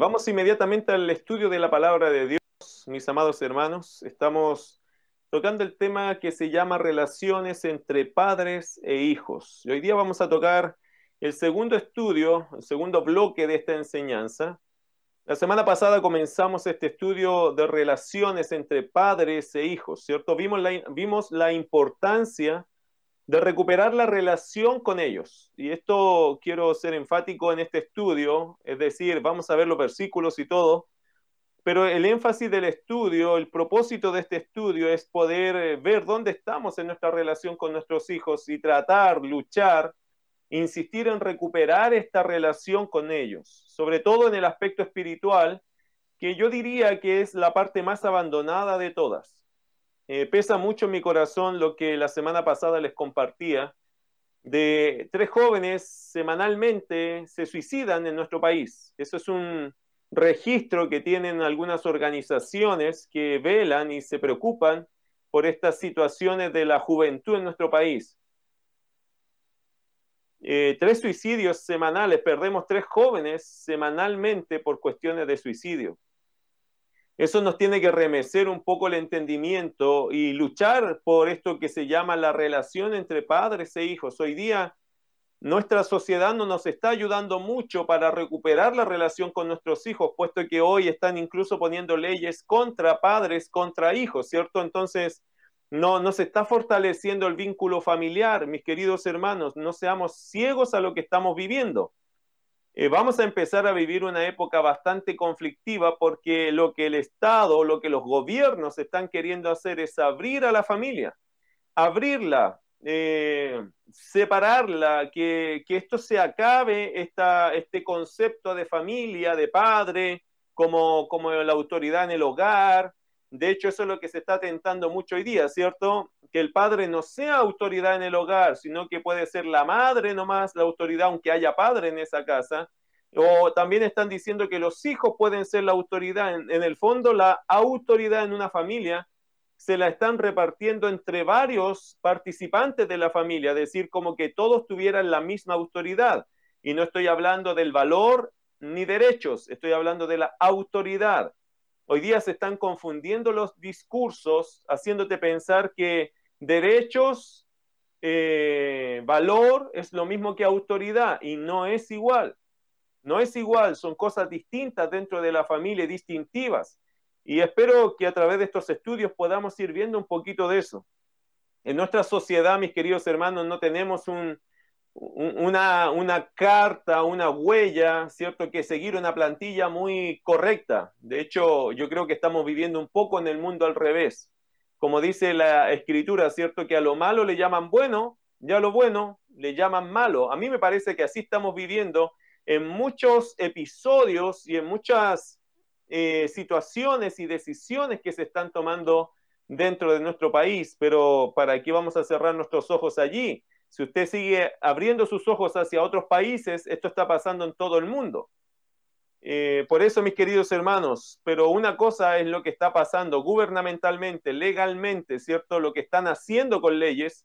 vamos inmediatamente al estudio de la palabra de Dios, mis amados hermanos. Estamos tocando el tema que se llama relaciones entre padres e hijos. Y hoy día vamos a tocar el segundo estudio, el segundo bloque de esta enseñanza. La semana pasada comenzamos este estudio de relaciones entre padres e hijos, ¿cierto? Vimos la, vimos la importancia de recuperar la relación con ellos. Y esto quiero ser enfático en este estudio, es decir, vamos a ver los versículos y todo, pero el énfasis del estudio, el propósito de este estudio es poder eh, ver dónde estamos en nuestra relación con nuestros hijos y tratar, luchar, insistir en recuperar esta relación con ellos, sobre todo en el aspecto espiritual, que yo diría que es la parte más abandonada de todas. Eh, pesa mucho en mi corazón lo que la semana pasada les compartía, de tres jóvenes semanalmente se suicidan en nuestro país. Eso es un registro que tienen algunas organizaciones que velan y se preocupan por estas situaciones de la juventud en nuestro país. Eh, tres suicidios semanales, perdemos tres jóvenes semanalmente por cuestiones de suicidio. Eso nos tiene que remecer un poco el entendimiento y luchar por esto que se llama la relación entre padres e hijos. Hoy día nuestra sociedad no nos está ayudando mucho para recuperar la relación con nuestros hijos, puesto que hoy están incluso poniendo leyes contra padres, contra hijos, ¿cierto? Entonces, no, no se está fortaleciendo el vínculo familiar, mis queridos hermanos, no seamos ciegos a lo que estamos viviendo. Eh, vamos a empezar a vivir una época bastante conflictiva porque lo que el Estado, lo que los gobiernos están queriendo hacer es abrir a la familia, abrirla, eh, separarla, que, esto se acabe, este concepto de familia, de padre, como, como la autoridad en el hogar, de hecho, eso es lo que se está tentando mucho hoy día, ¿cierto? Que el padre no sea autoridad en el hogar, sino que puede ser la madre nomás la autoridad, aunque haya padre en esa casa. O también están diciendo que los hijos pueden ser la autoridad. En, el fondo, la autoridad en una familia se la están repartiendo entre varios participantes de la familia, es decir, como que todos tuvieran la misma autoridad. Y no estoy hablando del valor ni derechos, estoy hablando de la autoridad. Hoy día se están confundiendo los discursos, haciéndote pensar que derechos, eh, valor es lo mismo que autoridad y no es igual. No es igual, son cosas distintas dentro de la familia, distintivas. Y espero que a través de estos estudios podamos ir viendo un poquito de eso. En nuestra sociedad, mis queridos hermanos, no tenemos un, una, una, carta, una huella, ¿cierto? Que seguir una plantilla muy correcta. De hecho, yo creo que estamos viviendo un poco en el mundo al revés. Como dice la escritura, ¿cierto? Que a lo malo le llaman bueno y a lo bueno le llaman malo. A mí me parece que así estamos viviendo en muchos episodios y en muchas eh, situaciones y decisiones que se están tomando dentro de nuestro país. Pero ¿para qué vamos a cerrar nuestros ojos allí? Si usted sigue abriendo sus ojos hacia otros países, esto está pasando en todo el mundo. Eh, por eso, mis queridos hermanos, pero una cosa es lo que está pasando gubernamentalmente, legalmente, ¿cierto? Lo que están haciendo con leyes,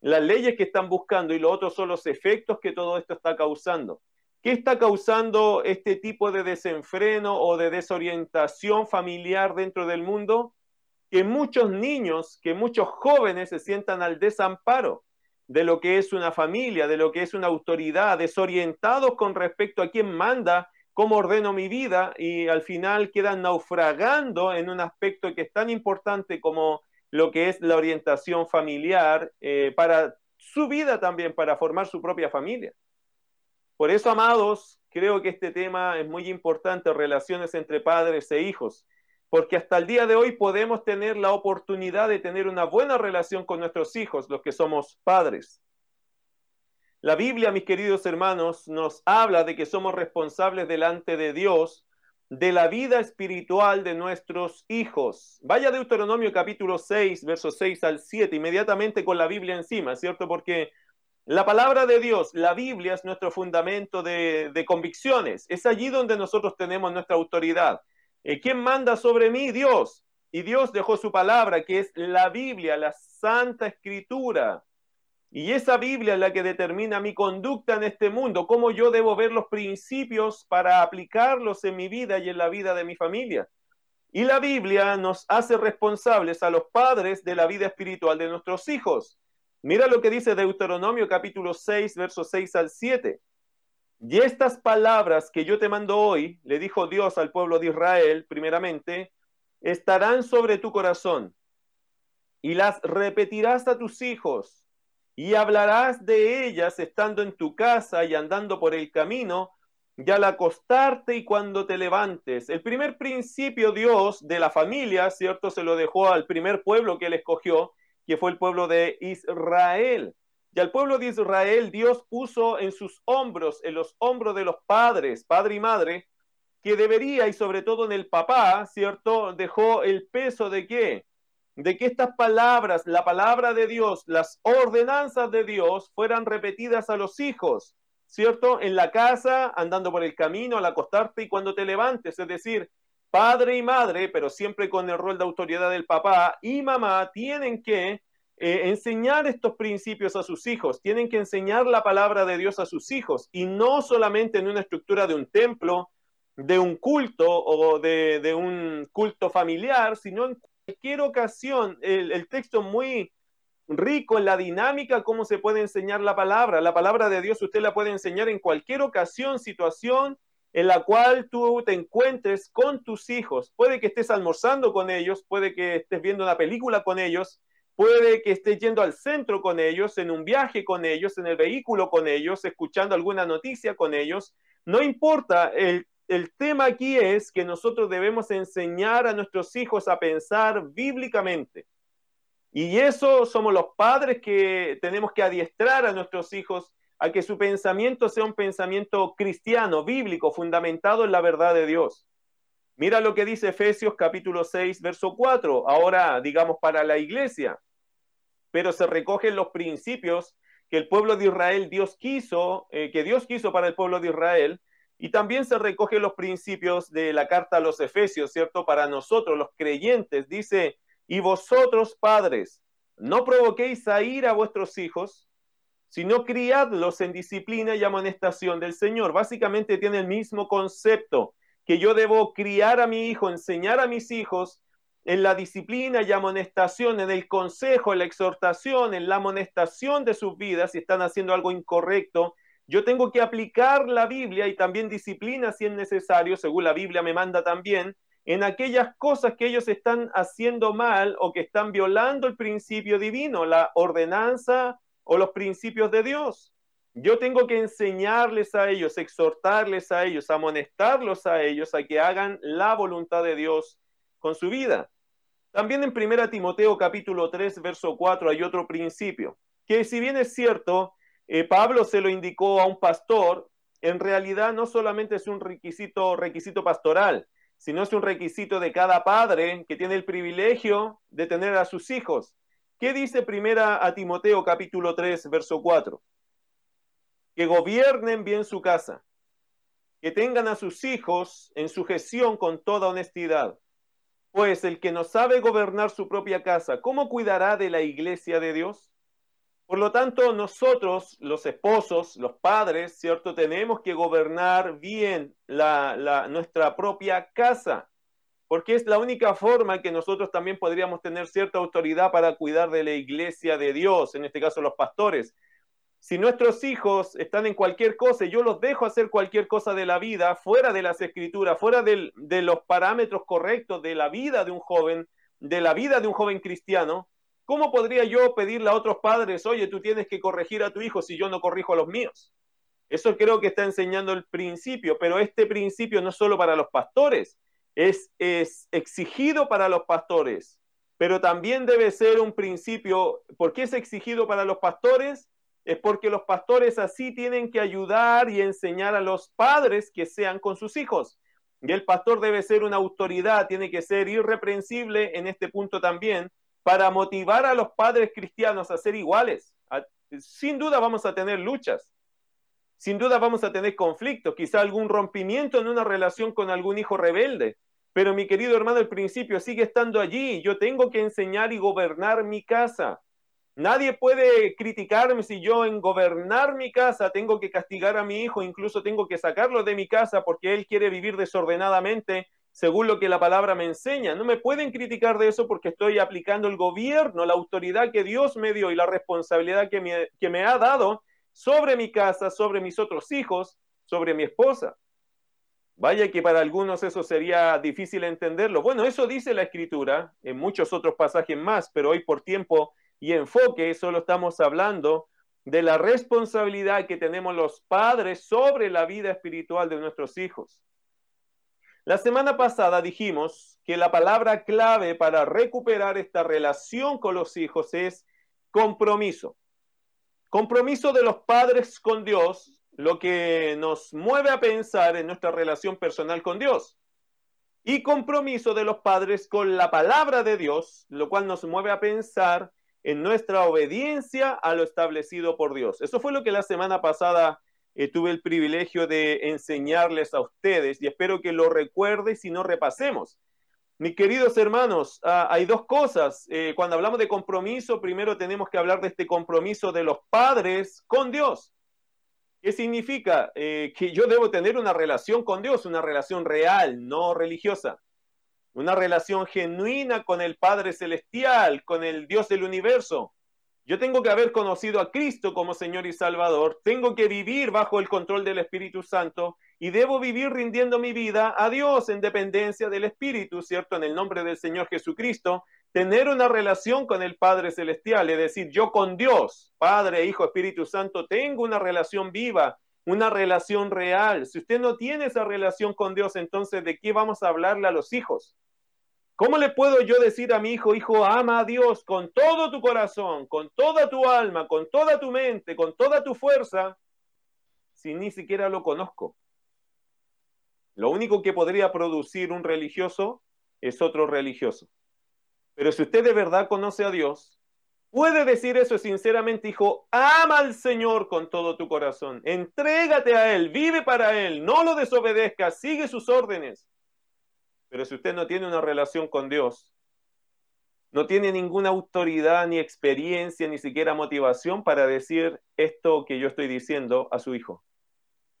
las leyes que están buscando y lo otro son los efectos que todo esto está causando. ¿Qué está causando este tipo de desenfreno o de desorientación familiar dentro del mundo? Que muchos niños, que muchos jóvenes se sientan al desamparo de lo que es una familia, de lo que es una autoridad, desorientados con respecto a quién manda, cómo ordeno mi vida y al final quedan naufragando en un aspecto que es tan importante como lo que es la orientación familiar eh, para su vida también, para formar su propia familia. Por eso, amados, creo que este tema es muy importante, relaciones entre padres e hijos porque hasta el día de hoy podemos tener la oportunidad de tener una buena relación con nuestros hijos, los que somos padres. La Biblia, mis queridos hermanos, nos habla de que somos responsables delante de Dios de la vida espiritual de nuestros hijos. Vaya Deuteronomio capítulo 6, versos 6 al 7, inmediatamente con la Biblia encima, ¿cierto? Porque la palabra de Dios, la Biblia es nuestro fundamento de, de convicciones. Es allí donde nosotros tenemos nuestra autoridad. Eh, ¿Quién manda sobre mí? Dios. Y Dios dejó su palabra, que es la Biblia, la Santa Escritura. Y esa Biblia es la que determina mi conducta en este mundo, cómo yo debo ver los principios para aplicarlos en mi vida y en la vida de mi familia. Y la Biblia nos hace responsables a los padres de la vida espiritual de nuestros hijos. Mira lo que dice Deuteronomio capítulo 6, versos 6 al 7. Y estas palabras que yo te mando hoy, le dijo Dios al pueblo de Israel, primeramente, estarán sobre tu corazón y las repetirás a tus hijos y hablarás de ellas estando en tu casa y andando por el camino y al acostarte y cuando te levantes. El primer principio Dios de la familia, ¿cierto? Se lo dejó al primer pueblo que él escogió que fue el pueblo de Israel. Y al pueblo de Israel Dios puso en sus hombros, en los hombros de los padres, padre y madre, que debería, y sobre todo en el papá, ¿cierto? Dejó el peso de qué? De que estas palabras, la palabra de Dios, las ordenanzas de Dios fueran repetidas a los hijos, ¿cierto? En la casa, andando por el camino, al acostarte y cuando te levantes, es decir, padre y madre, pero siempre con el rol de autoridad del papá y mamá, tienen que eh, enseñar estos principios a sus hijos, tienen que enseñar la palabra de Dios a sus hijos y no solamente en una estructura de un templo, de un culto o de, un culto familiar, sino en cualquier ocasión. El, el texto muy rico en la dinámica, cómo se puede enseñar la palabra. La palabra de Dios usted la puede enseñar en cualquier ocasión, situación en la cual tú te encuentres con tus hijos. Puede que estés almorzando con ellos, puede que estés viendo una película con ellos, puede que estés yendo al centro con ellos, en un viaje con ellos, en el vehículo con ellos, escuchando alguna noticia con ellos. No importa, el, el tema aquí es que nosotros debemos enseñar a nuestros hijos a pensar bíblicamente. Y eso somos los padres que tenemos que adiestrar a nuestros hijos a que su pensamiento sea un pensamiento cristiano, bíblico, fundamentado en la verdad de Dios. Mira lo que dice Efesios capítulo 6, verso 4, ahora digamos para la iglesia, pero se recogen los principios que el pueblo de Israel Dios quiso, eh, que Dios quiso para el pueblo de Israel, y también se recogen los principios de la carta a los Efesios, ¿cierto? Para nosotros, los creyentes, dice, y vosotros padres, no provoquéis a ir a vuestros hijos, sino criadlos en disciplina y amonestación del Señor. Básicamente tiene el mismo concepto, que yo debo criar a mi hijo, enseñar a mis hijos en la disciplina y amonestación, en el consejo, en la exhortación, en la amonestación de sus vidas, si están haciendo algo incorrecto. Yo tengo que aplicar la Biblia y también disciplina si es necesario, según la Biblia me manda también, en aquellas cosas que ellos están haciendo mal o que están violando el principio divino, la ordenanza o los principios de Dios. Yo tengo que enseñarles a ellos, exhortarles a ellos, amonestarlos a ellos a que hagan la voluntad de Dios con su vida. También en 1 Timoteo capítulo 3, verso 4 hay otro principio, que si bien es cierto, eh, Pablo se lo indicó a un pastor, en realidad no solamente es un requisito, requisito pastoral, sino es un requisito de cada padre que tiene el privilegio de tener a sus hijos. ¿Qué dice primera Timoteo capítulo 3, verso 4? Que gobiernen bien su casa, que tengan a sus hijos en sujeción con toda honestidad. Pues el que no sabe gobernar su propia casa, ¿cómo cuidará de la iglesia de Dios? Por lo tanto, nosotros, los esposos, los padres, ¿cierto? Tenemos que gobernar bien la, nuestra propia casa porque es la única forma que nosotros también podríamos tener cierta autoridad para cuidar de la iglesia de Dios, en este caso los pastores. Si nuestros hijos están en cualquier cosa y yo los dejo hacer cualquier cosa de la vida, fuera de las escrituras, fuera de los parámetros correctos de la vida de un joven, de la vida de un joven cristiano, ¿cómo podría yo pedirle a otros padres, oye, tú tienes que corregir a tu hijo si yo no corrijo a los míos? Eso creo que está enseñando el principio, pero este principio no es solo para los pastores, es, exigido para los pastores, pero también debe ser un principio. ¿Por qué es exigido para los pastores? Es porque los pastores así tienen que ayudar y enseñar a los padres que sean con sus hijos. Y el pastor debe ser una autoridad, tiene que ser irreprensible en este punto también, para motivar a los padres cristianos a ser iguales. Sin duda vamos a tener luchas, sin duda vamos a tener conflictos, quizá algún rompimiento en una relación con algún hijo rebelde. Pero mi querido hermano, el principio sigue estando allí. Yo tengo que enseñar y gobernar mi casa. Nadie puede criticarme si yo en gobernar mi casa tengo que castigar a mi hijo, incluso tengo que sacarlo de mi casa porque él quiere vivir desordenadamente según lo que la palabra me enseña. No me pueden criticar de eso porque estoy aplicando el gobierno, la autoridad que Dios me dio y la responsabilidad que me, ha dado sobre mi casa, sobre mis otros hijos, sobre mi esposa. Vaya que para algunos eso sería difícil entenderlo. Bueno, eso dice la escritura en muchos otros pasajes más, pero hoy por tiempo y enfoque, solo estamos hablando de la responsabilidad que tenemos los padres sobre la vida espiritual de nuestros hijos. La semana pasada dijimos que la palabra clave para recuperar esta relación con los hijos es compromiso. Compromiso de los padres con Dios, lo que nos mueve a pensar en nuestra relación personal con Dios. Y compromiso de los padres con la palabra de Dios, lo cual nos mueve a pensar en nuestra obediencia a lo establecido por Dios. Eso fue lo que la semana pasada eh, tuve el privilegio de enseñarles a ustedes y espero que lo recuerde si no repasemos. Mis queridos hermanos, ah, hay dos cosas. Eh, cuando hablamos de compromiso, primero tenemos que hablar de este compromiso de los padres con Dios. ¿Qué significa? Eh, que yo debo tener una relación con Dios, una relación real, no religiosa una relación genuina con el Padre Celestial, con el Dios del universo. Yo tengo que haber conocido a Cristo como Señor y Salvador, tengo que vivir bajo el control del Espíritu Santo y debo vivir rindiendo mi vida a Dios en dependencia del Espíritu, ¿cierto? En el nombre del Señor Jesucristo, tener una relación con el Padre Celestial, es decir, yo con Dios, Padre, Hijo, Espíritu Santo, tengo una relación viva, una relación real. Si usted no tiene esa relación con Dios, entonces, ¿de qué vamos a hablarle a los hijos? ¿Cómo le puedo yo decir a mi hijo, hijo, ama a Dios con todo tu corazón, con toda tu alma, con toda tu mente, con toda tu fuerza, si ni siquiera lo conozco? Lo único que podría producir un religioso es otro religioso. Pero si usted de verdad conoce a Dios, puede decir eso sinceramente, hijo, ama al Señor con todo tu corazón, entrégate a Él, vive para Él, no lo desobedezcas, sigue sus órdenes. Pero si usted no tiene una relación con Dios, no tiene ninguna autoridad, ni experiencia, ni siquiera motivación para decir esto que yo estoy diciendo a su hijo.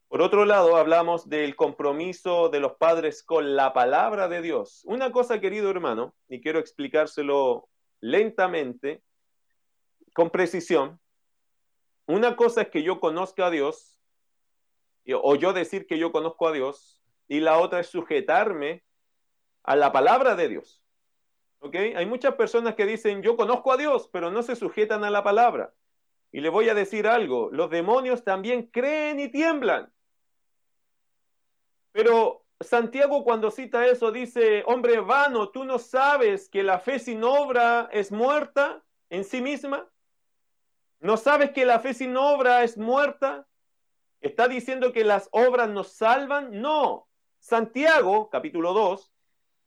Por otro lado, hablamos del compromiso de los padres con la palabra de Dios. Una cosa, querido hermano, y quiero explicárselo lentamente, con precisión. Una cosa es que yo conozca a Dios, o yo decir que yo conozco a Dios, y la otra es sujetarme a la palabra de Dios. ¿Ok? Hay muchas personas que dicen, yo conozco a Dios, pero no se sujetan a la palabra. Y le voy a decir algo, los demonios también creen y tiemblan. Pero Santiago cuando cita eso dice, hombre vano, ¿tú no sabes que la fe sin obra es muerta en sí misma? ¿No sabes que la fe sin obra es muerta? ¿Está diciendo que las obras nos salvan? No. Santiago, capítulo 2,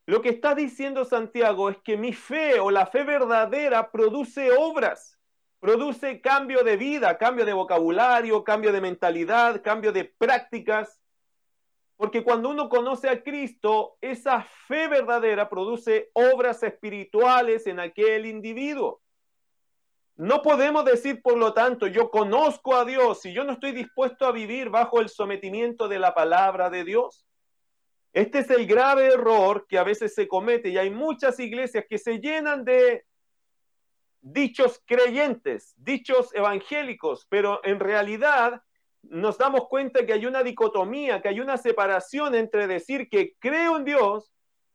lo que está diciendo Santiago es que mi fe o la fe verdadera produce obras, produce cambio de vida, cambio de vocabulario, cambio de mentalidad, cambio de prácticas. Porque cuando uno conoce a Cristo, esa fe verdadera produce obras espirituales en aquel individuo. No podemos decir, por lo tanto, yo conozco a Dios y yo no estoy dispuesto a vivir bajo el sometimiento de la palabra de Dios. Este es el grave error que a veces se comete y hay muchas iglesias que se llenan de dichos creyentes, dichos evangélicos, pero en realidad nos damos cuenta que hay una dicotomía, que hay una separación entre decir que creo en Dios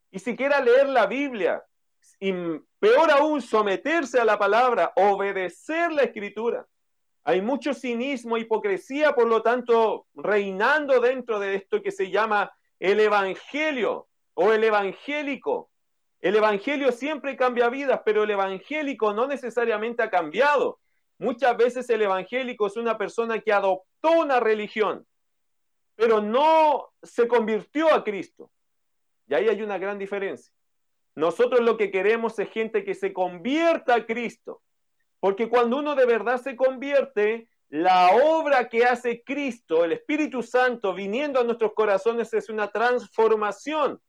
y siquiera leer la Biblia, y peor aún someterse a la palabra, obedecer la escritura. Hay mucho cinismo, hipocresía, por lo tanto, reinando dentro de esto que se llama el evangelio o el evangélico. El evangelio siempre cambia vidas, pero el evangélico no necesariamente ha cambiado. Muchas veces el evangélico es una persona que adoptó una religión, pero no se convirtió a Cristo. Y ahí hay una gran diferencia. Nosotros lo que queremos es gente que se convierta a Cristo, porque cuando uno de verdad se convierte, la obra que hace Cristo, el Espíritu Santo, viniendo a nuestros corazones es una transformación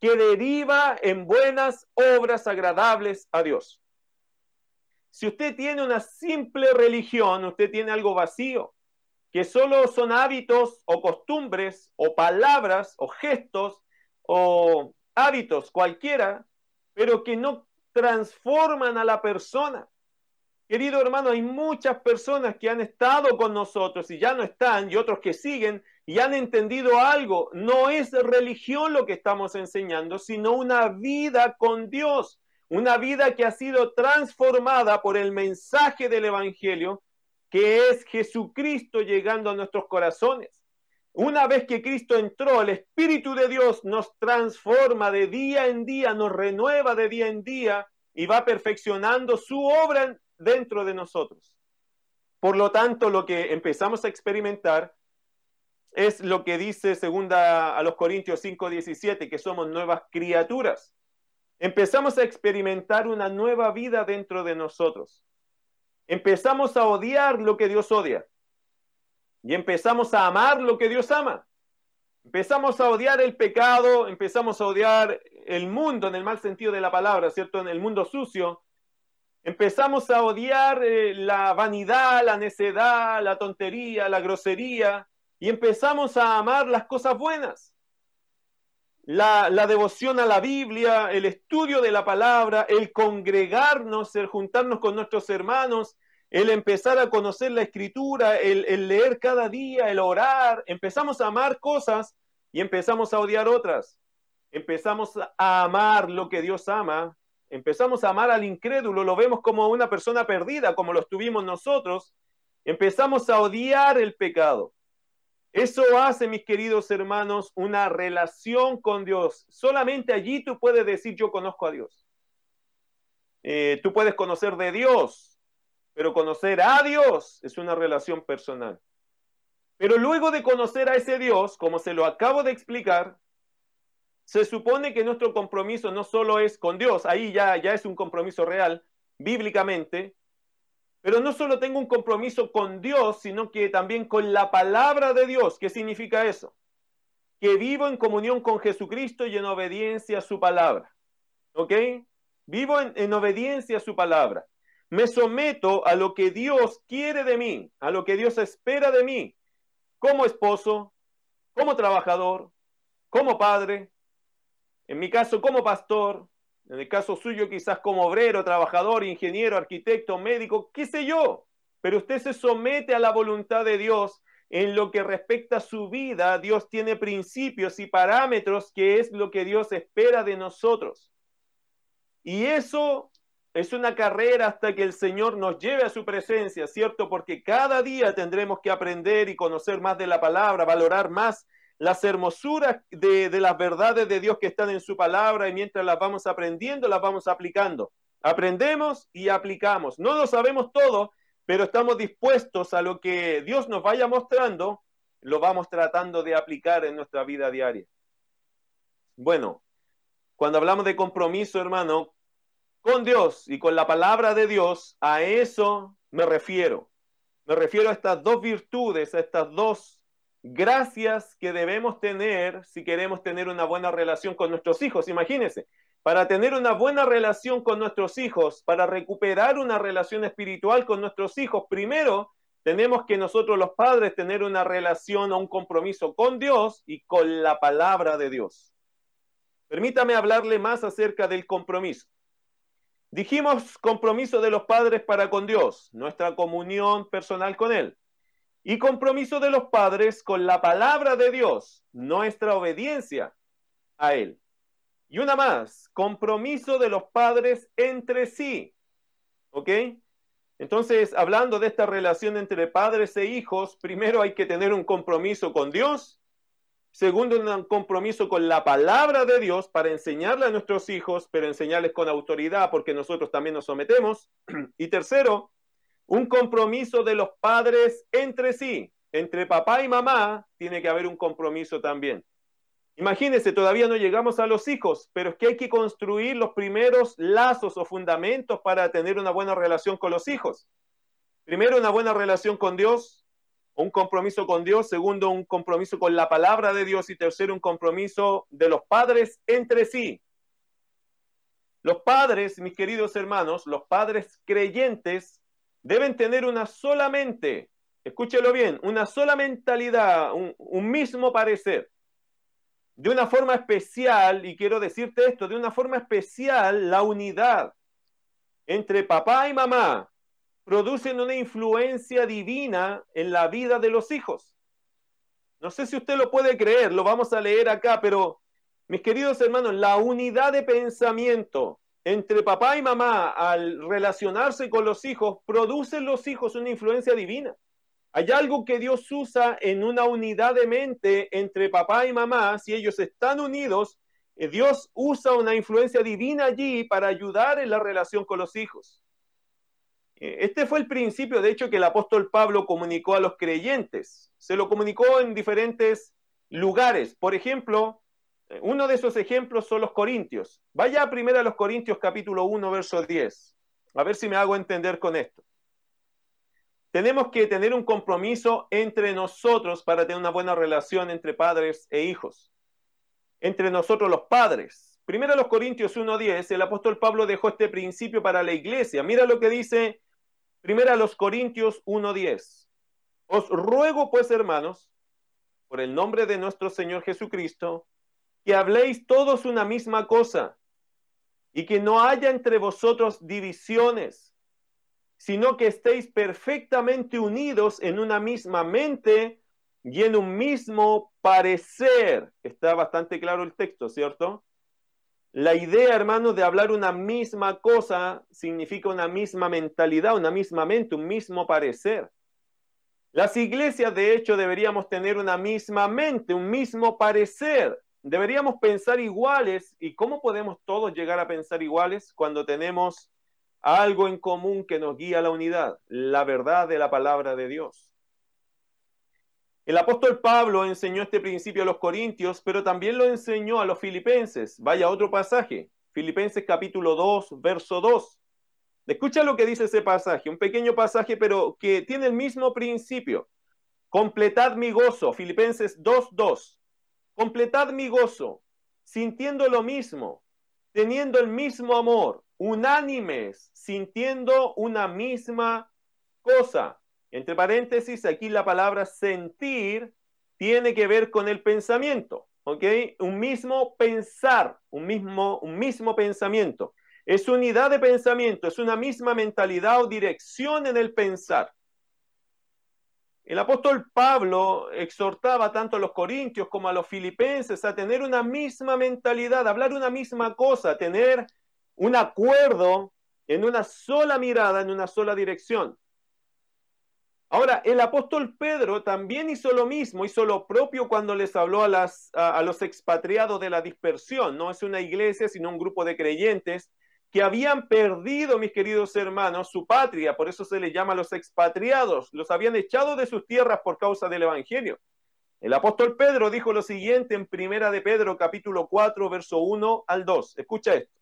que deriva en buenas obras agradables a Dios. si usted tiene una simple religión, usted tiene algo vacío, que solo son hábitos o costumbres o palabras o gestos o hábitos cualquiera, pero que no transforman a la persona. Querido hermano, hay muchas personas que han estado con nosotros y ya no están, y otros que siguen y han entendido algo. No es religión lo que estamos enseñando, sino una vida con Dios una vida que ha sido transformada por el mensaje del Evangelio, que es Jesucristo llegando a nuestros corazones. Una vez que Cristo entró, el Espíritu de Dios nos transforma de día en día, nos renueva de día en día y va perfeccionando su obra dentro de nosotros. Por lo tanto, lo que empezamos a experimentar es lo que dice segunda a los Corintios 5:17, que somos nuevas criaturas empezamos a experimentar una nueva vida dentro de nosotros. Empezamos a odiar lo que Dios odia. Y empezamos a amar lo que Dios ama. Empezamos a odiar el pecado, empezamos a odiar el mundo en el mal sentido de la palabra, ¿cierto? En el mundo sucio. Empezamos a odiar eh, la vanidad, la necedad, la tontería, la grosería. Y empezamos a amar las cosas buenas la, devoción a la Biblia, el estudio de la palabra, el congregarnos, el juntarnos con nuestros hermanos, el empezar a conocer la escritura, el, leer cada día, el orar, empezamos a amar cosas y empezamos a odiar otras. Empezamos a amar lo que Dios ama, empezamos a amar al incrédulo, lo vemos como una persona perdida, como lo estuvimos nosotros, empezamos a odiar el pecado. Eso hace, mis queridos hermanos, una relación con Dios. Solamente allí tú puedes decir yo conozco a Dios. Eh, tú puedes conocer de Dios, pero conocer a Dios es una relación personal. Pero luego de conocer a ese Dios, como se lo acabo de explicar, se supone que nuestro compromiso no solo es con Dios, ahí ya, ya es un compromiso real, bíblicamente, pero no solo tengo un compromiso con Dios, sino que también con la palabra de Dios. ¿Qué significa eso? Que vivo en comunión con Jesucristo y en obediencia a su palabra. ¿Ok? Vivo en, en obediencia a su palabra. Me someto a lo que Dios quiere de mí, a lo que Dios espera de mí, como esposo, como trabajador, como padre, en mi caso como pastor, en el caso suyo quizás como obrero, trabajador, ingeniero, arquitecto, médico, qué sé yo, pero usted se somete a la voluntad de Dios en lo que respecta a su vida. Dios tiene principios y parámetros que es lo que Dios espera de nosotros. Y eso es una carrera hasta que el Señor nos lleve a su presencia, ¿cierto? Porque cada día tendremos que aprender y conocer más de la palabra, valorar más las hermosuras de, las verdades de Dios que están en su palabra y mientras las vamos aprendiendo, las vamos aplicando. Aprendemos y aplicamos. No lo sabemos todo, pero estamos dispuestos a lo que Dios nos vaya mostrando, lo vamos tratando de aplicar en nuestra vida diaria. Bueno, cuando hablamos de compromiso, hermano, con Dios y con la palabra de Dios, a eso me refiero. Me refiero a estas dos virtudes, a estas dos gracias que debemos tener si queremos tener una buena relación con nuestros hijos. Imagínense, para tener una buena relación con nuestros hijos, para recuperar una relación espiritual con nuestros hijos, primero tenemos que nosotros los padres tener una relación o un compromiso con Dios y con la palabra de Dios. Permítame hablarle más acerca del compromiso. Dijimos compromiso de los padres para con Dios, nuestra comunión personal con Él y compromiso de los padres con la palabra de Dios, nuestra obediencia a Él. Y una más, compromiso de los padres entre sí. ¿Ok? Entonces, hablando de esta relación entre padres e hijos, primero hay que tener un compromiso con Dios, segundo un compromiso con la palabra de Dios para enseñarle a nuestros hijos, pero enseñarles con autoridad porque nosotros también nos sometemos, y tercero, un compromiso de los padres entre sí, entre papá y mamá, tiene que haber un compromiso también. Imagínense, todavía no llegamos a los hijos, pero es que hay que construir los primeros lazos o fundamentos para tener una buena relación con los hijos. Primero, una buena relación con Dios, un compromiso con Dios. Segundo, un compromiso con la palabra de Dios. Y tercero, un compromiso de los padres entre sí. Los padres, mis queridos hermanos, los padres creyentes deben tener una sola mente, escúchelo bien, una sola mentalidad, un, un mismo parecer. De una forma especial, y quiero decirte esto, de una forma especial, la unidad entre papá y mamá producen una influencia divina en la vida de los hijos. No sé si usted lo puede creer, lo vamos a leer acá, pero mis queridos hermanos, la unidad de pensamiento entre papá y mamá al relacionarse con los hijos produce en los hijos una influencia divina. Hay algo que Dios usa en una unidad de mente entre papá y mamá, si ellos están unidos, eh, Dios usa una influencia divina allí para ayudar en la relación con los hijos. Eh, este fue el principio, de hecho, que el apóstol Pablo comunicó a los creyentes. Se lo comunicó en diferentes lugares. Por ejemplo, eh, uno de esos ejemplos son los Corintios. Vaya primero a los Corintios capítulo 1, verso 10. A ver si me hago entender con esto. Tenemos que tener un compromiso entre nosotros para tener una buena relación entre padres e hijos. Entre nosotros los padres. Primero a los Corintios 1.10, el apóstol Pablo dejó este principio para la iglesia. Mira lo que dice primero a los Corintios 1.10. Os ruego pues, hermanos, por el nombre de nuestro Señor Jesucristo, que habléis todos una misma cosa y que no haya entre vosotros divisiones, sino que estéis perfectamente unidos en una misma mente y en un mismo parecer. Está bastante claro el texto, ¿cierto? La idea, hermanos, de hablar una misma cosa significa una misma mentalidad, una misma mente, un mismo parecer. Las iglesias, de hecho, deberíamos tener una misma mente, un mismo parecer deberíamos pensar iguales. ¿Y cómo podemos todos llegar a pensar iguales cuando tenemos algo en común que nos guía a la unidad? La verdad de la palabra de Dios. El apóstol Pablo enseñó este principio a los corintios, pero también lo enseñó a los filipenses. Vaya otro pasaje, Filipenses capítulo 2, verso 2. Escucha lo que dice ese pasaje, un pequeño pasaje, pero que tiene el mismo principio. Completad mi gozo, Filipenses 2, 2 completad mi gozo, sintiendo lo mismo, teniendo el mismo amor, unánimes, sintiendo una misma cosa. Entre paréntesis, aquí la palabra sentir tiene que ver con el pensamiento, ¿ok? Un mismo pensar, un mismo, un mismo pensamiento. Es unidad de pensamiento, es una misma mentalidad o dirección en el pensar. El apóstol Pablo exhortaba tanto a los corintios como a los filipenses a tener una misma mentalidad, a hablar una misma cosa, a tener un acuerdo en una sola mirada, en una sola dirección. Ahora, el apóstol Pedro también hizo lo mismo, hizo lo propio cuando les habló a, las, a, los expatriados de la dispersión. No es una iglesia, sino un grupo de creyentes que habían perdido, mis queridos hermanos, su patria, por eso se les llama los expatriados, los habían echado de sus tierras por causa del Evangelio. El apóstol Pedro dijo lo siguiente en Primera de Pedro capítulo 4, verso 1 al 2. Escucha esto.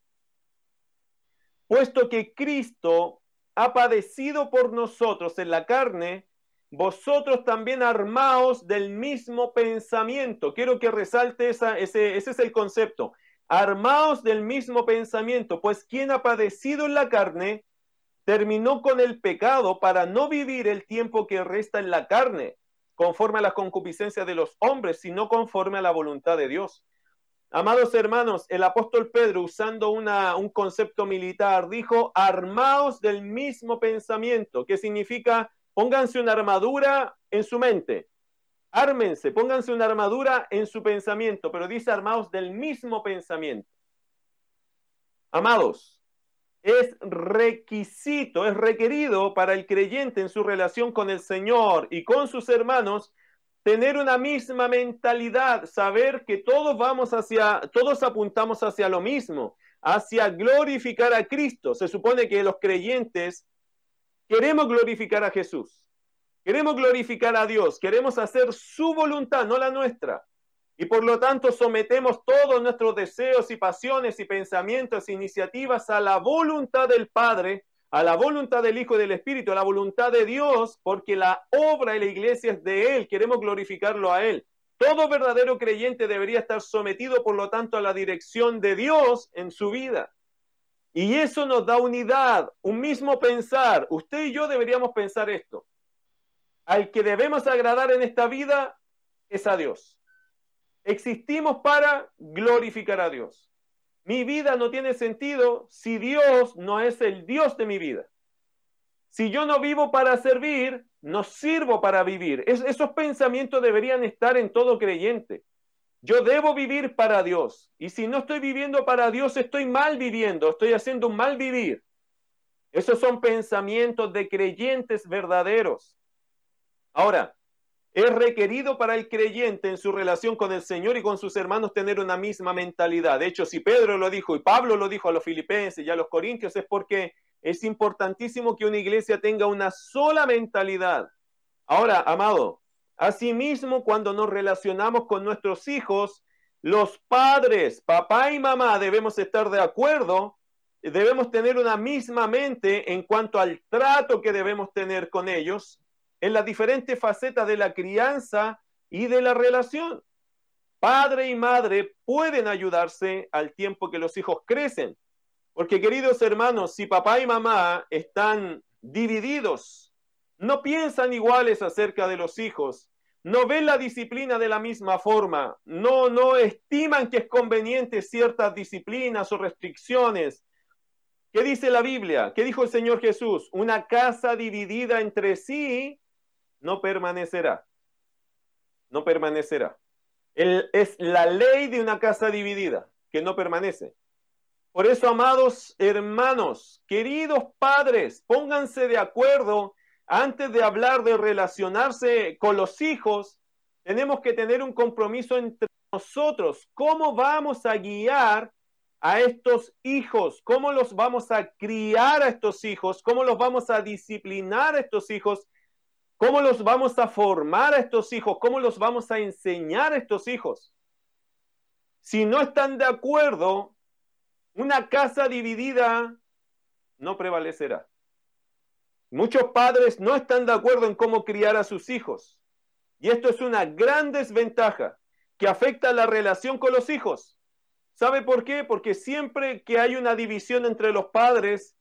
Puesto que Cristo ha padecido por nosotros en la carne, vosotros también armaos del mismo pensamiento. Quiero que resalte esa, ese, ese es el concepto armaos del mismo pensamiento, pues quien ha padecido en la carne, terminó con el pecado para no vivir el tiempo que resta en la carne, conforme a las concupiscencias de los hombres, sino conforme a la voluntad de Dios. Amados hermanos, el apóstol Pedro, usando un concepto militar, dijo, armaos del mismo pensamiento, que significa, pónganse una armadura en su mente, Ármense, pónganse una armadura en su pensamiento, pero dice armados del mismo pensamiento. Amados, es requisito, es requerido para el creyente en su relación con el Señor y con sus hermanos tener una misma mentalidad, saber que todos vamos hacia, todos apuntamos hacia lo mismo, hacia glorificar a Cristo. Se supone que los creyentes queremos glorificar a Jesús. Queremos glorificar a Dios, queremos hacer su voluntad, no la nuestra. Y por lo tanto sometemos todos nuestros deseos y pasiones y pensamientos e iniciativas a la voluntad del Padre, a la voluntad del Hijo y del Espíritu, a la voluntad de Dios, porque la obra de la iglesia es de Él, queremos glorificarlo a Él. Todo verdadero creyente debería estar sometido, por lo tanto, a la dirección de Dios en su vida. Y eso nos da unidad, un mismo pensar. Usted y yo deberíamos pensar esto. Al que debemos agradar en esta vida es a Dios. Existimos para glorificar a Dios. Mi vida no tiene sentido si Dios no es el Dios de mi vida. Si yo no vivo para servir, no sirvo para vivir. esos pensamientos deberían estar en todo creyente. Yo debo vivir para Dios. Y si no estoy viviendo para Dios, estoy mal viviendo, estoy haciendo un mal vivir. Esos son pensamientos de creyentes verdaderos. Ahora, es requerido para el creyente en su relación con el Señor y con sus hermanos tener una misma mentalidad. De hecho, si Pedro lo dijo y Pablo lo dijo a los filipenses y a los corintios, es porque es importantísimo que una iglesia tenga una sola mentalidad. Ahora, amado, asimismo, cuando nos relacionamos con nuestros hijos, los padres, papá y mamá, debemos estar de acuerdo, debemos tener una misma mente en cuanto al trato que debemos tener con ellos en las diferentes facetas de la crianza y de la relación. Padre y madre pueden ayudarse al tiempo que los hijos crecen. Porque queridos hermanos, si papá y mamá están divididos, no piensan iguales acerca de los hijos, no ven la disciplina de la misma forma, no, no estiman que es conveniente ciertas disciplinas o restricciones. ¿Qué dice la Biblia? ¿Qué dijo el Señor Jesús? Una casa dividida entre sí no permanecerá. No permanecerá. es la ley de una casa dividida, que no permanece. Por eso, amados hermanos, queridos padres, pónganse de acuerdo antes de hablar de relacionarse con los hijos. Tenemos que tener un compromiso entre nosotros. ¿Cómo vamos a guiar a estos hijos? ¿Cómo los vamos a criar a estos hijos? ¿Cómo los vamos a disciplinar a estos hijos? ¿Cómo los vamos a formar a estos hijos? ¿Cómo los vamos a enseñar a estos hijos? Si no están de acuerdo, una casa dividida no prevalecerá. Muchos padres no están de acuerdo en cómo criar a sus hijos. Y esto es una gran desventaja que afecta la relación con los hijos. ¿Sabe por qué? Porque siempre que hay una división entre los padres,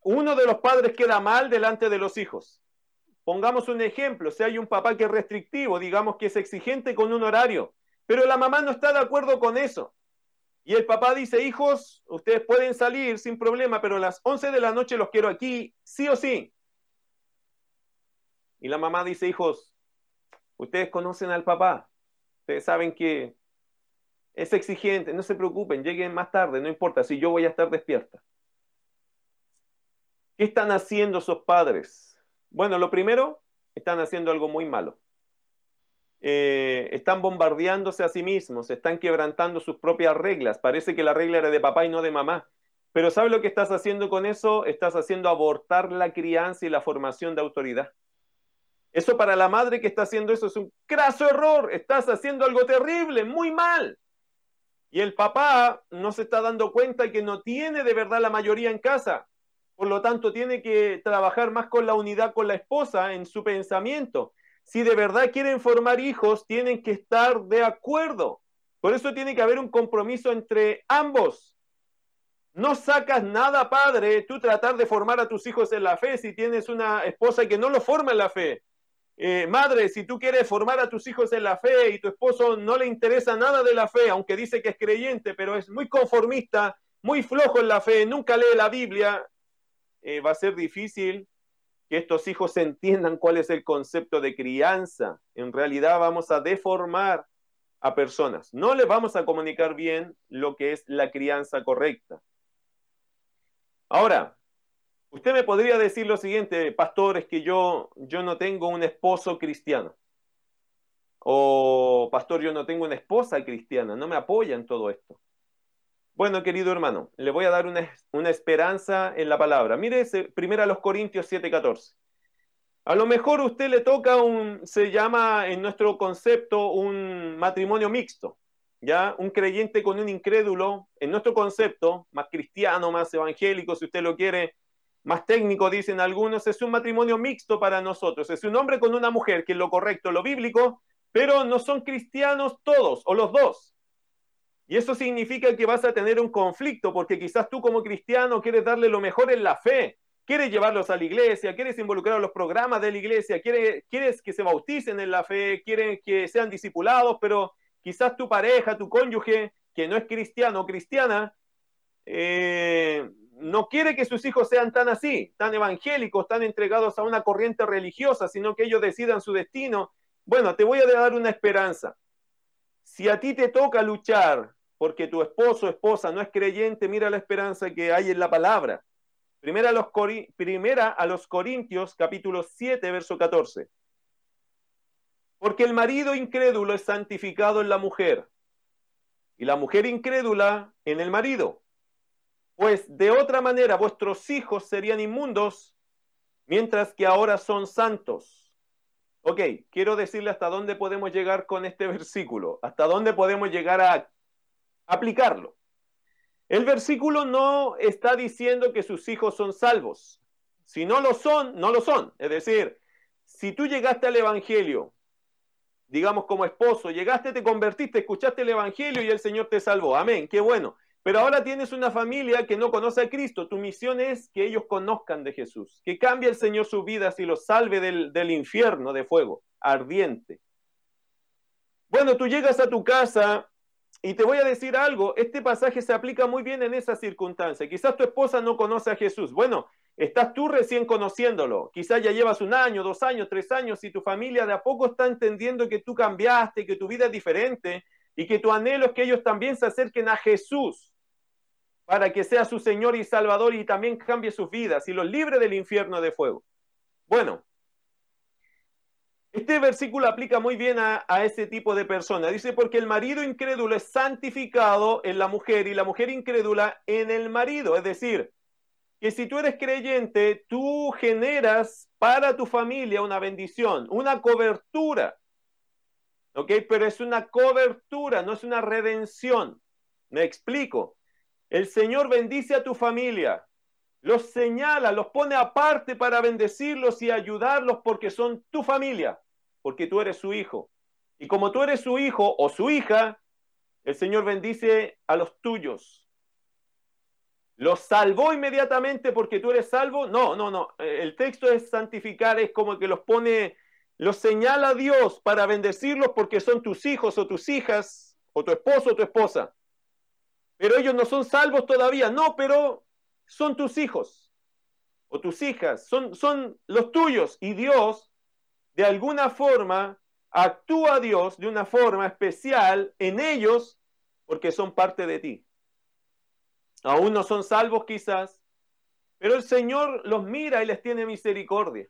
uno de los padres queda mal delante de los hijos. Pongamos un ejemplo, si hay un papá que es restrictivo, digamos que es exigente con un horario, pero la mamá no está de acuerdo con eso. Y el papá dice, hijos, ustedes pueden salir sin problema, pero a las 11 de la noche los quiero aquí, sí o sí. Y la mamá dice, hijos, ustedes conocen al papá, ustedes saben que es exigente, no se preocupen, lleguen más tarde, no importa, si yo voy a estar despierta. ¿Qué están haciendo esos padres? Bueno, lo primero, están haciendo algo muy malo. Eh, están bombardeándose a sí mismos, están quebrantando sus propias reglas. Parece que la regla era de papá y no de mamá. Pero ¿sabe lo que estás haciendo con eso? Estás haciendo abortar la crianza y la formación de autoridad. Eso para la madre que está haciendo eso es un craso error. Estás haciendo algo terrible, muy mal. Y el papá no se está dando cuenta que no tiene de verdad la mayoría en casa. Por lo tanto, tiene que trabajar más con la unidad con la esposa en su pensamiento. Si de verdad quieren formar hijos, tienen que estar de acuerdo. Por eso tiene que haber un compromiso entre ambos. No sacas nada, padre, tú tratar de formar a tus hijos en la fe si tienes una esposa que no lo forma en la fe. Eh, madre, si tú quieres formar a tus hijos en la fe y tu esposo no le interesa nada de la fe, aunque dice que es creyente, pero es muy conformista, muy flojo en la fe, nunca lee la Biblia, eh, va a ser difícil que estos hijos entiendan cuál es el concepto de crianza. En realidad vamos a deformar a personas. No les vamos a comunicar bien lo que es la crianza correcta. Ahora, usted me podría decir lo siguiente, pastor, es que yo, yo no tengo un esposo cristiano. O, pastor, yo no tengo una esposa cristiana, no me apoya en todo esto. Bueno, querido hermano, le voy a dar una, esperanza en la palabra. Mire, primero a los Corintios 7:14. A lo mejor usted le toca un, se llama en nuestro concepto un matrimonio mixto, ¿ya? Un creyente con un incrédulo, en nuestro concepto, más cristiano, más evangélico, si usted lo quiere, más técnico, dicen algunos, es un matrimonio mixto para nosotros. Es un hombre con una mujer, que es lo correcto, lo bíblico, pero no son cristianos todos o los dos. Y eso significa que vas a tener un conflicto, porque quizás tú como cristiano quieres darle lo mejor en la fe, quieres llevarlos a la iglesia, quieres involucrar a los programas de la iglesia, quieres, quieres que se bauticen en la fe, quieres que sean discipulados, pero quizás tu pareja, tu cónyuge, que no es cristiano o cristiana, eh, no quiere que sus hijos sean tan así, tan evangélicos, tan entregados a una corriente religiosa, sino que ellos decidan su destino. Bueno, te voy a dar una esperanza. Si a ti te toca luchar porque tu esposo o esposa no es creyente, mira la esperanza que hay en la palabra. Primera a los, primera a los Corintios, capítulo 7, verso 14. Porque el marido incrédulo es santificado en la mujer y la mujer incrédula en el marido. Pues de otra manera vuestros hijos serían inmundos, mientras que ahora son santos. Ok, quiero decirle hasta dónde podemos llegar con este versículo, hasta dónde podemos llegar a aplicarlo. El versículo no está diciendo que sus hijos son salvos. Si no lo son, no lo son. Es decir, si tú llegaste al Evangelio, digamos como esposo, llegaste, te convertiste, escuchaste el Evangelio y el Señor te salvó. Amén, qué bueno. Pero ahora tienes una familia que no conoce a Cristo. Tu misión es que ellos conozcan de Jesús, que cambie el Señor sus vidas y los salve del, del infierno de fuego ardiente. Bueno, tú llegas a tu casa y te voy a decir algo, este pasaje se aplica muy bien en esa circunstancia. Quizás tu esposa no conoce a Jesús. Bueno, estás tú recién conociéndolo. Quizás ya llevas un año, dos años, tres años y tu familia de a poco está entendiendo que tú cambiaste, que tu vida es diferente y que tu anhelo es que ellos también se acerquen a Jesús para que sea su Señor y Salvador y también cambie sus vidas y los libre del infierno de fuego. Bueno, este versículo aplica muy bien a, ese tipo de persona. Dice, porque el marido incrédulo es santificado en la mujer y la mujer incrédula en el marido. Es decir, que si tú eres creyente, tú generas para tu familia una bendición, una cobertura. ¿Ok? Pero es una cobertura, no es una redención. Me explico. El Señor bendice a tu familia, los señala, los pone aparte para bendecirlos y ayudarlos porque son tu familia porque tú eres su hijo. Y como tú eres su hijo o su hija, el Señor bendice a los tuyos. ¿Los salvó inmediatamente porque tú eres salvo? No, no, no. El texto es santificar, es como que los pone, los señala a Dios para bendecirlos porque son tus hijos o tus hijas, o tu esposo o tu esposa. Pero ellos no son salvos todavía. No, pero son tus hijos o tus hijas, son, son los tuyos. Y Dios de alguna forma actúa Dios de una forma especial en ellos porque son parte de ti. Aún no son salvos quizás, pero el Señor los mira y les tiene misericordia.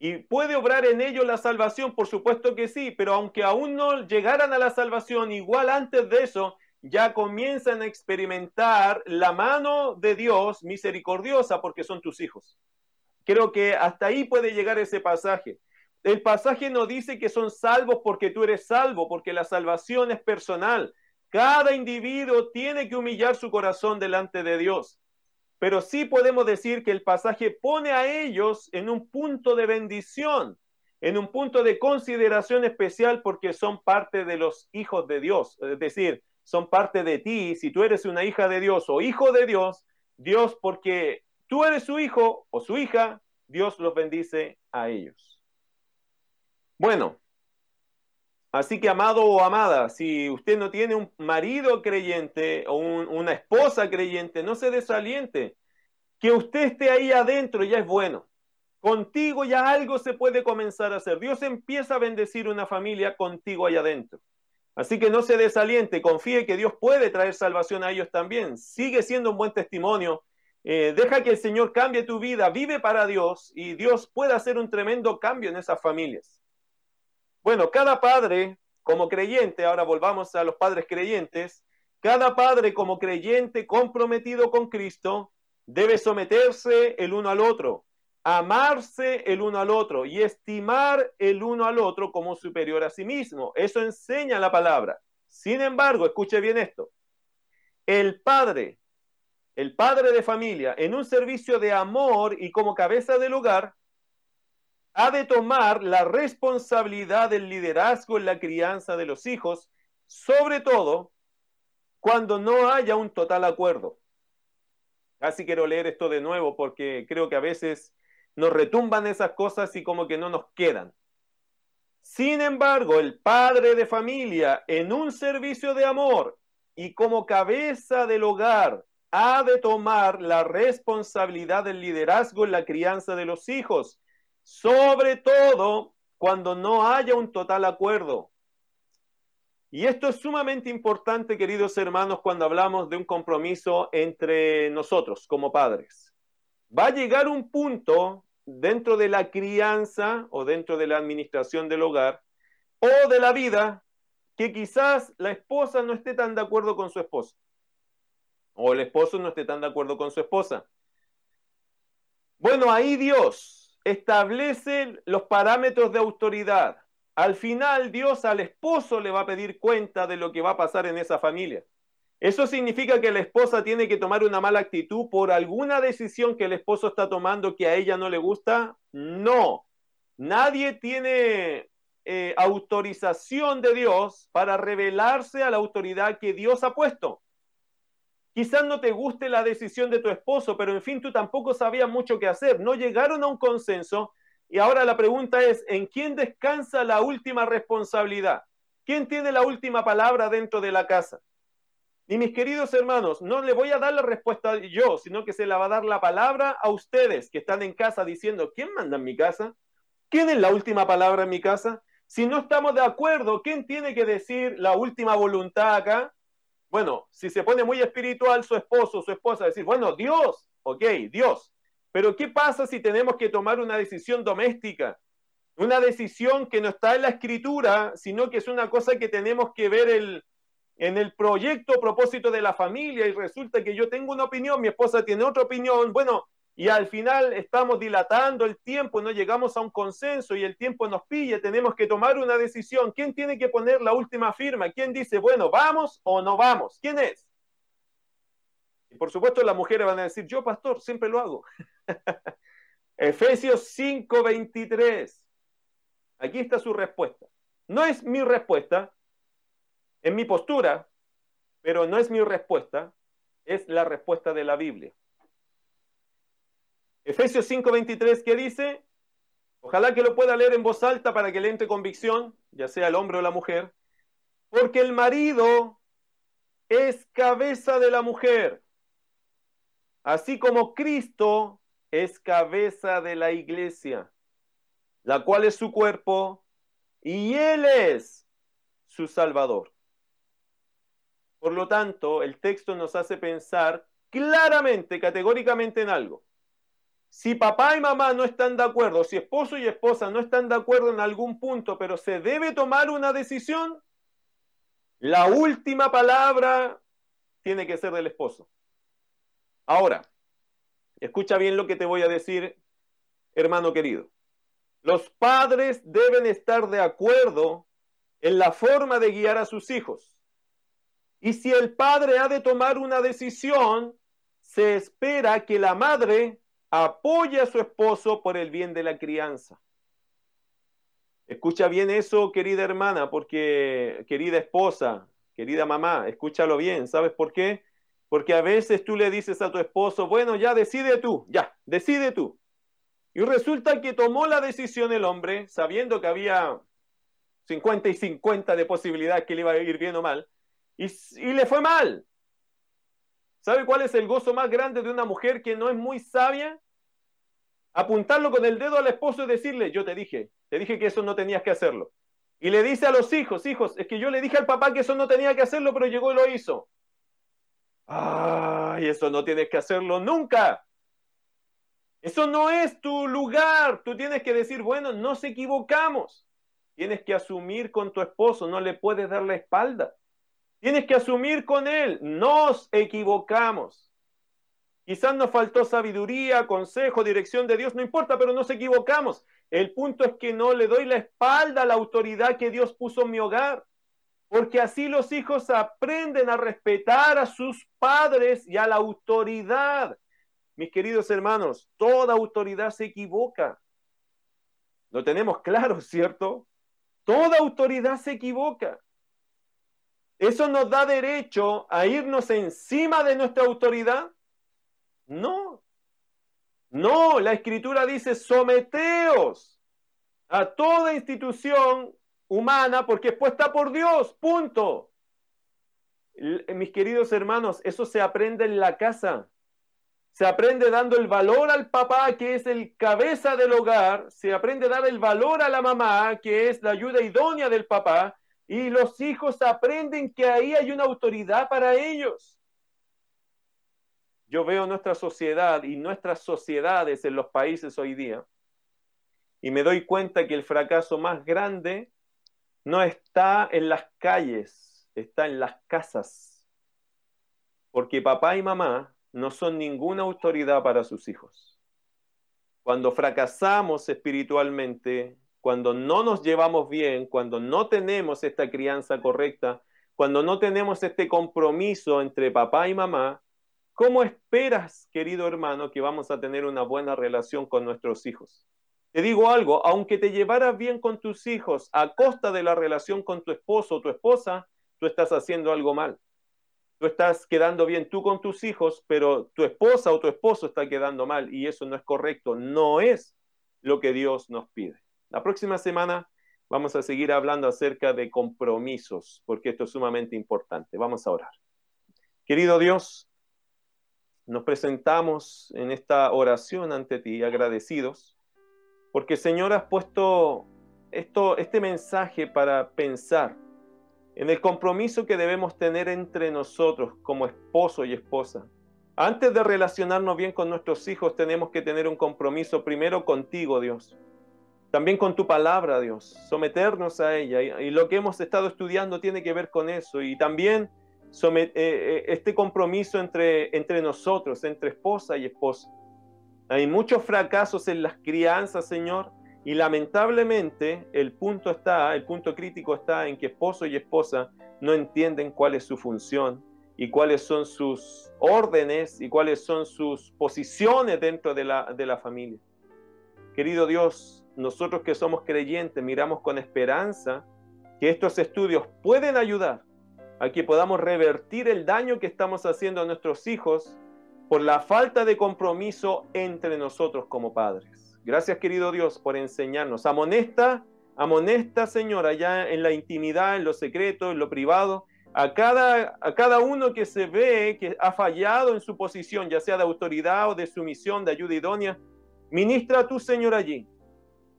¿Y puede obrar en ellos la salvación? Por supuesto que sí, pero aunque aún no llegaran a la salvación, igual antes de eso, ya comienzan a experimentar la mano de Dios misericordiosa porque son tus hijos. Creo que hasta ahí puede llegar ese pasaje. El pasaje no dice que son salvos porque tú eres salvo, porque la salvación es personal. Cada individuo tiene que humillar su corazón delante de Dios. Pero sí podemos decir que el pasaje pone a ellos en un punto de bendición, en un punto de consideración especial porque son parte de los hijos de Dios. Es decir, son parte de ti. Si tú eres una hija de Dios o hijo de Dios, Dios, porque tú eres su hijo o su hija, Dios los bendice a ellos. Bueno, así que amado o amada, si usted no tiene un marido creyente o una esposa creyente, no se desaliente. Que usted esté ahí adentro ya es bueno. Contigo ya algo se puede comenzar a hacer. Dios empieza a bendecir una familia contigo ahí adentro. Así que no se desaliente, confíe que Dios puede traer salvación a ellos también. Sigue siendo un buen testimonio. Eh, deja que el Señor cambie tu vida, vive para Dios y Dios puede hacer un tremendo cambio en esas familias. Bueno, cada padre como creyente, ahora volvamos a los padres creyentes, cada padre como creyente comprometido con Cristo debe someterse el uno al otro, amarse el uno al otro y estimar el uno al otro como superior a sí mismo. Eso enseña la palabra. Sin embargo, escuche bien esto. El padre, el padre de familia, en un servicio de amor y como cabeza del hogar, ha de tomar la responsabilidad del liderazgo en la crianza de los hijos, sobre todo cuando no haya un total acuerdo. Casi quiero leer esto de nuevo porque creo que a veces nos retumban esas cosas y como que no nos quedan. Sin embargo, el padre de familia en un servicio de amor y como cabeza del hogar ha de tomar la responsabilidad del liderazgo en la crianza de los hijos, sobre todo cuando no haya un total acuerdo. Y esto es sumamente importante, queridos hermanos, cuando hablamos de un compromiso entre nosotros como padres. Va a llegar un punto dentro de la crianza o dentro de la administración del hogar o de la vida que quizás la esposa no esté tan de acuerdo con su esposo o el esposo no esté tan de acuerdo con su esposa. Bueno, ahí Dios establece los parámetros de autoridad al final Dios al esposo le va a pedir cuenta de lo que va a pasar en esa familia. ¿Eso significa que la esposa tiene que tomar una mala actitud por alguna decisión que el esposo está tomando que a ella no le gusta? No. Nadie tiene eh, autorización de Dios para revelarse a la autoridad que Dios ha puesto. Quizás no te guste la decisión de tu esposo, pero en fin, tú tampoco sabías mucho qué hacer. No llegaron a un consenso y ahora la pregunta es, ¿en quién descansa la última responsabilidad? ¿Quién tiene la última palabra dentro de la casa? Y mis queridos hermanos, no le voy a dar la respuesta yo, sino que se la va a dar la palabra a ustedes que están en casa diciendo, ¿quién manda en mi casa? ¿Quién es la última palabra en mi casa? Si no estamos de acuerdo, ¿quién tiene que decir la última voluntad acá? Bueno, si se pone muy espiritual su esposo, su esposa, decir, bueno, Dios, ok, Dios, pero ¿qué pasa si tenemos que tomar una decisión doméstica? Una decisión que no está en la escritura, sino que es una cosa que tenemos que ver el, en el proyecto propósito de la familia y resulta que yo tengo una opinión, mi esposa tiene otra opinión, bueno, y al final estamos dilatando el tiempo, no llegamos a un consenso y el tiempo nos pilla, tenemos que tomar una decisión. ¿Quién tiene que poner la última firma? ¿Quién dice, bueno, vamos o no vamos? ¿Quién es? Y por supuesto las mujeres van a decir, yo pastor, siempre lo hago. Efesios 5:23. Aquí está su respuesta. No es mi respuesta, es mi postura, pero no es mi respuesta, es la respuesta de la Biblia. Efesios 5:23, ¿qué dice? Ojalá que lo pueda leer en voz alta para que le entre convicción, ya sea el hombre o la mujer. Porque el marido es cabeza de la mujer, así como Cristo es cabeza de la iglesia, la cual es su cuerpo, y Él es su Salvador. Por lo tanto, el texto nos hace pensar claramente, categóricamente en algo. Si papá y mamá no están de acuerdo, si esposo y esposa no están de acuerdo en algún punto, pero se debe tomar una decisión, la última palabra tiene que ser del esposo. Ahora, escucha bien lo que te voy a decir, hermano querido. Los padres deben estar de acuerdo en la forma de guiar a sus hijos. Y si el padre ha de tomar una decisión, se espera que la madre apoye a su esposo por el bien de la crianza. Escucha bien eso, querida hermana, porque querida esposa, querida mamá, escúchalo bien. ¿Sabes por qué? Porque a veces tú le dices a tu esposo, bueno, ya decide tú, ya, decide tú. Y resulta que tomó la decisión el hombre, sabiendo que había 50 y 50 de posibilidad que le iba a ir bien o mal, y, y le fue mal. ¿Sabe cuál es el gozo más grande de una mujer que no es muy sabia? Apuntarlo con el dedo al esposo y decirle, yo te dije, te dije que eso no tenías que hacerlo. Y le dice a los hijos, hijos, es que yo le dije al papá que eso no tenía que hacerlo, pero llegó y lo hizo. Ay, eso no tienes que hacerlo nunca. Eso no es tu lugar. Tú tienes que decir, bueno, nos equivocamos. Tienes que asumir con tu esposo, no le puedes dar la espalda. Tienes que asumir con él, nos equivocamos. Quizás nos faltó sabiduría, consejo, dirección de Dios, no importa, pero nos equivocamos. El punto es que no le doy la espalda a la autoridad que Dios puso en mi hogar porque así los hijos aprenden a respetar a sus padres y a la autoridad. Mis queridos hermanos, toda autoridad se equivoca. Lo tenemos claro, ¿cierto? Toda autoridad se equivoca. ¿Eso nos da derecho a irnos encima de nuestra autoridad? No. No, la escritura dice, someteos a toda institución humana porque es puesta por Dios, punto. Mis queridos hermanos, eso se aprende en la casa. Se aprende dando el valor al papá, que es el cabeza del hogar. Se aprende a dar el valor a la mamá, que es la ayuda idónea del papá. Y los hijos aprenden que ahí hay una autoridad para ellos. Yo veo nuestra sociedad y nuestras sociedades en los países hoy día y me doy cuenta que el fracaso más grande no está en las calles, está en las casas. Porque papá y mamá no son ninguna autoridad para sus hijos. Cuando fracasamos espiritualmente, cuando no nos llevamos bien, cuando no tenemos esta crianza correcta, cuando no tenemos este compromiso entre papá y mamá, ¿cómo esperas, querido hermano, que vamos a tener una buena relación con nuestros hijos? Te digo algo, aunque te llevaras bien con tus hijos a costa de la relación con tu esposo o tu esposa, tú estás haciendo algo mal. Tú estás quedando bien tú con tus hijos, pero tu esposa o tu esposo está quedando mal y eso no es correcto, no es lo que Dios nos pide. La próxima semana vamos a seguir hablando acerca de compromisos, porque esto es sumamente importante. Vamos a orar. Querido Dios, nos presentamos en esta oración ante ti agradecidos porque Señor has puesto esto, este mensaje para pensar en el compromiso que debemos tener entre nosotros como esposo y esposa. Antes de relacionarnos bien con nuestros hijos, tenemos que tener un compromiso primero contigo, Dios. También con tu palabra, Dios. Someternos a ella. Y, lo que hemos estado estudiando tiene que ver con eso. Y también eh, eh, este compromiso entre, entre nosotros, entre esposa y esposa. Hay muchos fracasos en las crianzas, Señor, y lamentablemente el punto está, el punto crítico está en que esposo y esposa no entienden cuál es su función y cuáles son sus órdenes y cuáles son sus posiciones dentro de la, de la familia. Querido Dios, nosotros que somos creyentes miramos con esperanza que estos estudios pueden ayudar a que podamos revertir el daño que estamos haciendo a nuestros hijos por la falta de compromiso entre nosotros como padres. Gracias, querido Dios, por enseñarnos. Amonesta, amonesta, Señor, allá en la intimidad, en lo secreto, en lo privado, a cada, a cada uno que se ve que ha fallado en su posición, ya sea de autoridad o de sumisión, de ayuda idónea. Ministra tú, Señor, allí.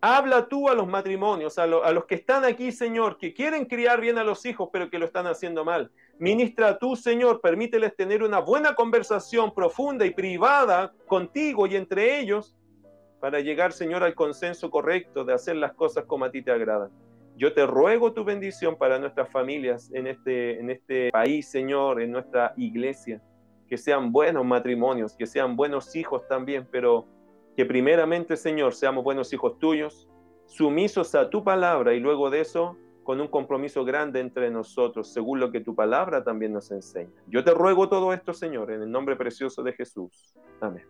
Habla tú a los matrimonios, a, los que están aquí, Señor, que quieren criar bien a los hijos, pero que lo están haciendo mal. Ministra tú, Señor, permíteles tener una buena conversación profunda y privada contigo y entre ellos para llegar, Señor, al consenso correcto de hacer las cosas como a ti te agradan. Yo te ruego tu bendición para nuestras familias en este, en este país, Señor, en nuestra iglesia. Que sean buenos matrimonios, que sean buenos hijos también, pero que primeramente, Señor, seamos buenos hijos tuyos, sumisos a tu palabra y luego de eso con un compromiso grande entre nosotros, según lo que tu palabra también nos enseña. Yo te ruego todo esto, Señor, en el nombre precioso de Jesús. Amén.